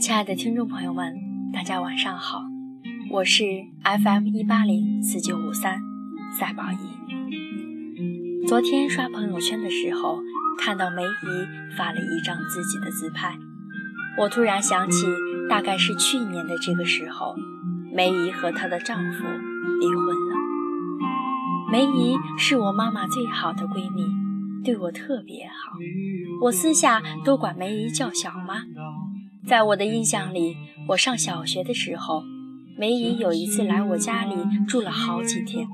亲爱的听众朋友们，大家晚上好，我是 FM 一八零四九五三赛宝仪。昨天刷朋友圈的时候，看到梅姨发了一张自己的自拍，我突然想起，大概是去年的这个时候，梅姨和她的丈夫离婚了。梅姨是我妈妈最好的闺蜜，对我特别好，我私下都管梅姨叫小妈。在我的印象里，我上小学的时候，梅姨有一次来我家里住了好几天。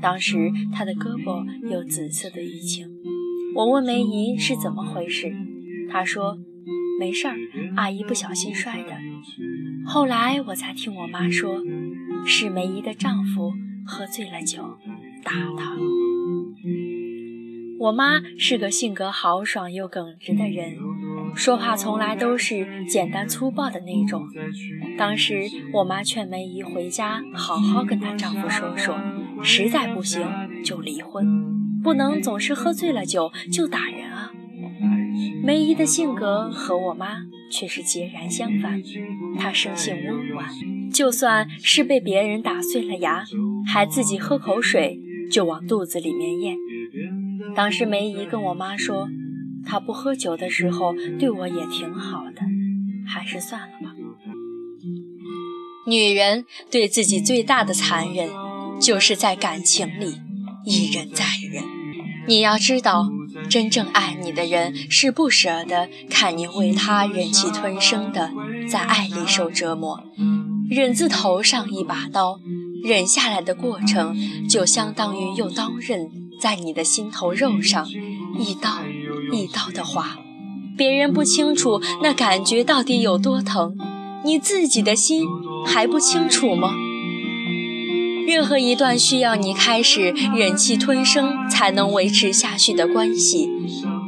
当时她的胳膊有紫色的淤青，我问梅姨是怎么回事，她说没事儿，阿姨不小心摔的。后来我才听我妈说，是梅姨的丈夫喝醉了酒打她。我妈是个性格豪爽又耿直的人。说话从来都是简单粗暴的那种。当时我妈劝梅姨回家好好跟她丈夫说说，实在不行就离婚，不能总是喝醉了酒就打人啊。梅姨的性格和我妈却是截然相反，她生性温婉，就算是被别人打碎了牙，还自己喝口水就往肚子里面咽。当时梅姨跟我妈说。他不喝酒的时候对我也挺好的，还是算了吧。女人对自己最大的残忍，就是在感情里一忍再忍。你要知道，真正爱你的人是不舍得看你为他忍气吞声的在爱里受折磨。忍字头上一把刀，忍下来的过程就相当于用刀刃在你的心头肉上一刀。一刀的划，别人不清楚那感觉到底有多疼，你自己的心还不清楚吗？任何一段需要你开始忍气吞声才能维持下去的关系，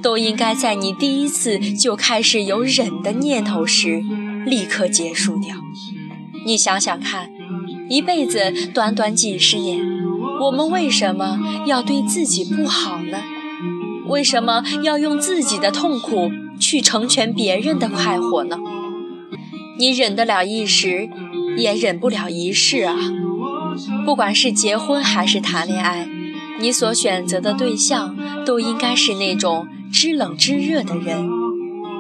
都应该在你第一次就开始有忍的念头时，立刻结束掉。你想想看，一辈子短短几十年，我们为什么要对自己不好呢？为什么要用自己的痛苦去成全别人的快活呢？你忍得了一时，也忍不了一世啊！不管是结婚还是谈恋爱，你所选择的对象都应该是那种知冷知热的人，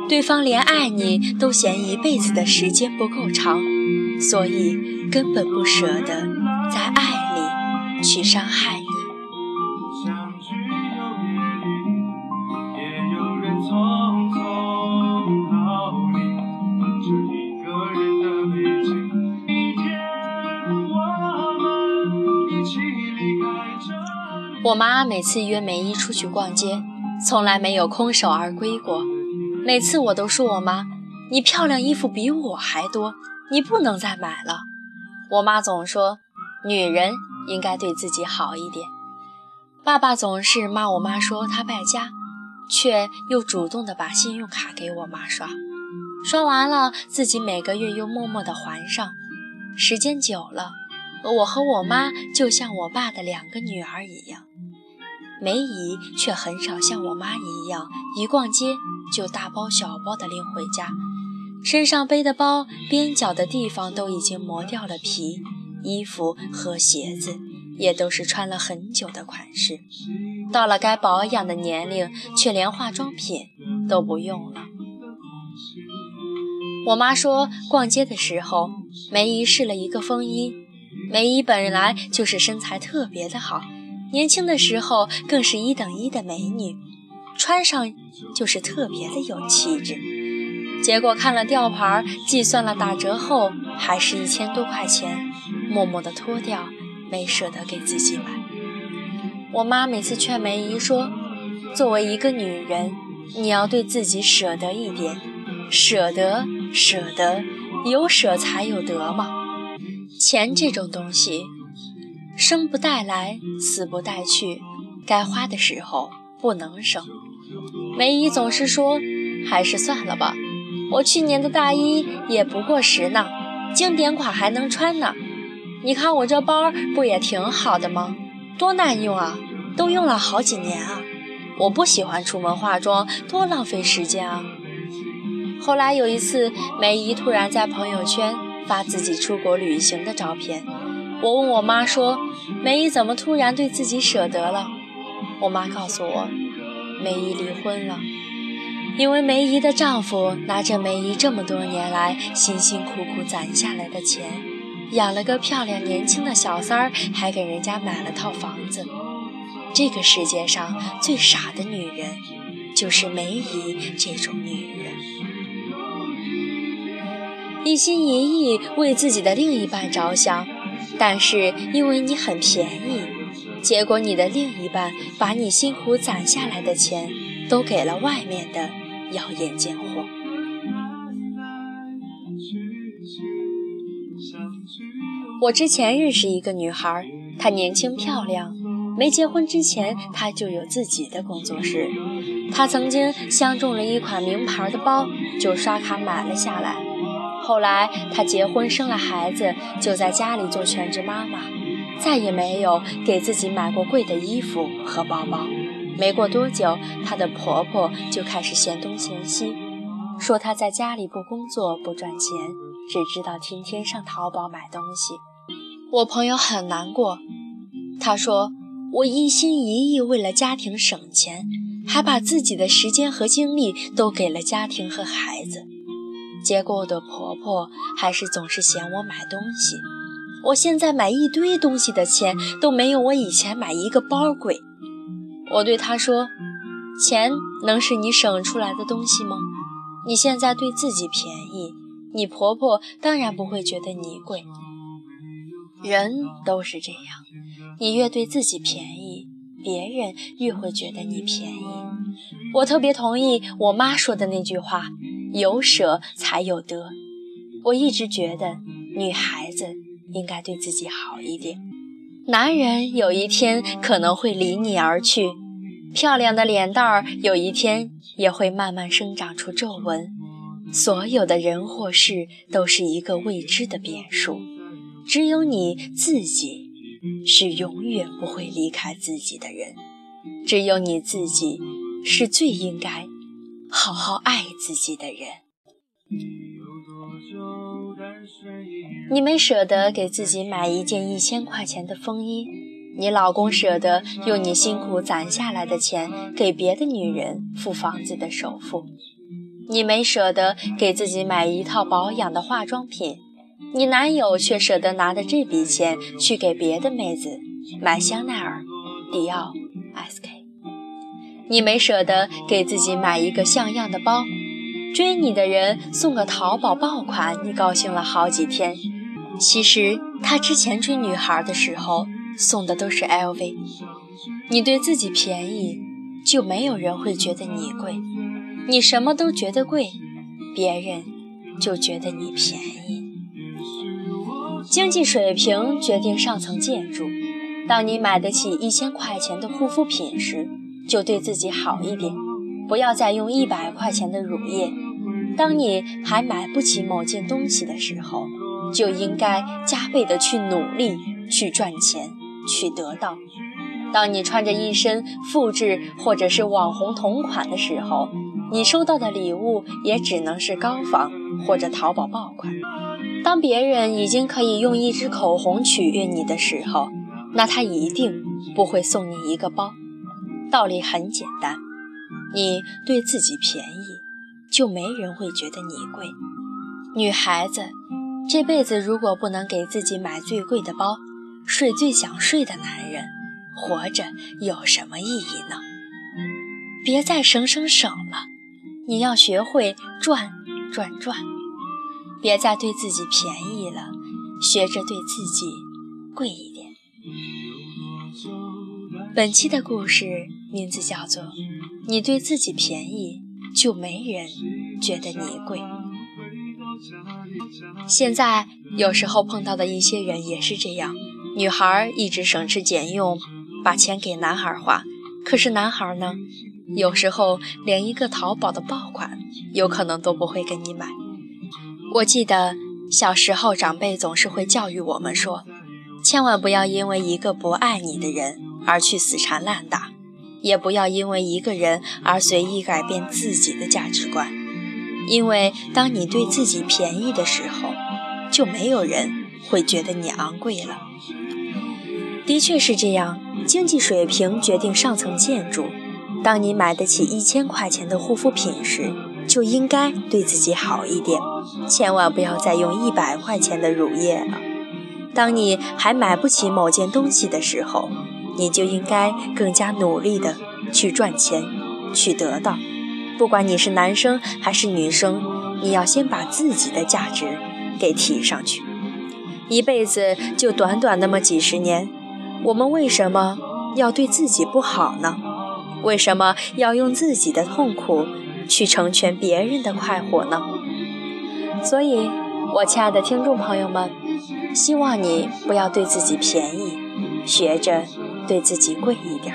对方连爱你都嫌一辈子的时间不够长，所以根本不舍得再爱去伤害你。我妈每次约梅姨出去逛街，从来没有空手而归过。每次我都说我妈：“你漂亮衣服比我还多，你不能再买了。”我妈总说：“女人应该对自己好一点。”爸爸总是骂我妈说她败家，却又主动的把信用卡给我妈刷，刷完了自己每个月又默默的还上。时间久了，我和我妈就像我爸的两个女儿一样。梅姨却很少像我妈一样，一逛街就大包小包的拎回家，身上背的包边角的地方都已经磨掉了皮，衣服和鞋子也都是穿了很久的款式，到了该保养的年龄，却连化妆品都不用了。我妈说，逛街的时候，梅姨试了一个风衣，梅姨本来就是身材特别的好。年轻的时候更是一等一的美女，穿上就是特别的有气质。结果看了吊牌，计算了打折后，还是一千多块钱，默默的脱掉，没舍得给自己买。我妈每次劝梅姨说：“作为一个女人，你要对自己舍得一点，舍得，舍得，有舍才有得嘛。钱这种东西。”生不带来，死不带去，该花的时候不能省。梅姨总是说，还是算了吧。我去年的大衣也不过时呢，经典款还能穿呢。你看我这包不也挺好的吗？多耐用啊，都用了好几年啊。我不喜欢出门化妆，多浪费时间啊。后来有一次，梅姨突然在朋友圈发自己出国旅行的照片。我问我妈说：“梅姨怎么突然对自己舍得了？”我妈告诉我，梅姨离婚了，因为梅姨的丈夫拿着梅姨这么多年来辛辛苦苦攒下来的钱，养了个漂亮年轻的小三儿，还给人家买了套房子。这个世界上最傻的女人，就是梅姨这种女人，一心一意为自己的另一半着想。但是因为你很便宜，结果你的另一半把你辛苦攒下来的钱都给了外面的妖艳贱货。我之前认识一个女孩，她年轻漂亮，没结婚之前她就有自己的工作室。她曾经相中了一款名牌的包，就刷卡买了下来。后来她结婚生了孩子，就在家里做全职妈妈，再也没有给自己买过贵的衣服和包包。没过多久，她的婆婆就开始嫌东嫌西，说她在家里不工作不赚钱，只知道天天上淘宝买东西。我朋友很难过，她说：“我一心一意为了家庭省钱，还把自己的时间和精力都给了家庭和孩子。”结果我的婆婆还是总是嫌我买东西。我现在买一堆东西的钱都没有我以前买一个包贵。我对她说：“钱能是你省出来的东西吗？你现在对自己便宜，你婆婆当然不会觉得你贵。人都是这样，你越对自己便宜，别人越会觉得你便宜。我特别同意我妈说的那句话。”有舍才有得。我一直觉得女孩子应该对自己好一点。男人有一天可能会离你而去，漂亮的脸蛋儿有一天也会慢慢生长出皱纹。所有的人或事都是一个未知的变数，只有你自己是永远不会离开自己的人，只有你自己是最应该。好好爱自己的人，你没舍得给自己买一件一千块钱的风衣，你老公舍得用你辛苦攒下来的钱给别的女人付房子的首付，你没舍得给自己买一套保养的化妆品，你男友却舍得拿着这笔钱去给别的妹子买香奈儿、迪奥、SK。你没舍得给自己买一个像样的包，追你的人送个淘宝爆款，你高兴了好几天。其实他之前追女孩的时候送的都是 LV。你对自己便宜，就没有人会觉得你贵。你什么都觉得贵，别人就觉得你便宜。经济水平决定上层建筑。当你买得起一千块钱的护肤品时，就对自己好一点，不要再用一百块钱的乳液。当你还买不起某件东西的时候，就应该加倍的去努力，去赚钱，去得到。当你穿着一身复制或者是网红同款的时候，你收到的礼物也只能是高仿或者淘宝爆款。当别人已经可以用一支口红取悦你的时候，那他一定不会送你一个包。道理很简单，你对自己便宜，就没人会觉得你贵。女孩子这辈子如果不能给自己买最贵的包，睡最想睡的男人，活着有什么意义呢？别再省省省了，你要学会赚赚赚。别再对自己便宜了，学着对自己贵一点。本期的故事名字叫做《你对自己便宜，就没人觉得你贵》。现在有时候碰到的一些人也是这样：女孩一直省吃俭用，把钱给男孩花，可是男孩呢，有时候连一个淘宝的爆款，有可能都不会给你买。我记得小时候，长辈总是会教育我们说，千万不要因为一个不爱你的人。而去死缠烂打，也不要因为一个人而随意改变自己的价值观。因为当你对自己便宜的时候，就没有人会觉得你昂贵了。的确是这样，经济水平决定上层建筑。当你买得起一千块钱的护肤品时，就应该对自己好一点，千万不要再用一百块钱的乳液了。当你还买不起某件东西的时候，你就应该更加努力的去赚钱，去得到。不管你是男生还是女生，你要先把自己的价值给提上去。一辈子就短短那么几十年，我们为什么要对自己不好呢？为什么要用自己的痛苦去成全别人的快活呢？所以，我亲爱的听众朋友们，希望你不要对自己便宜，学着对自己贵一点。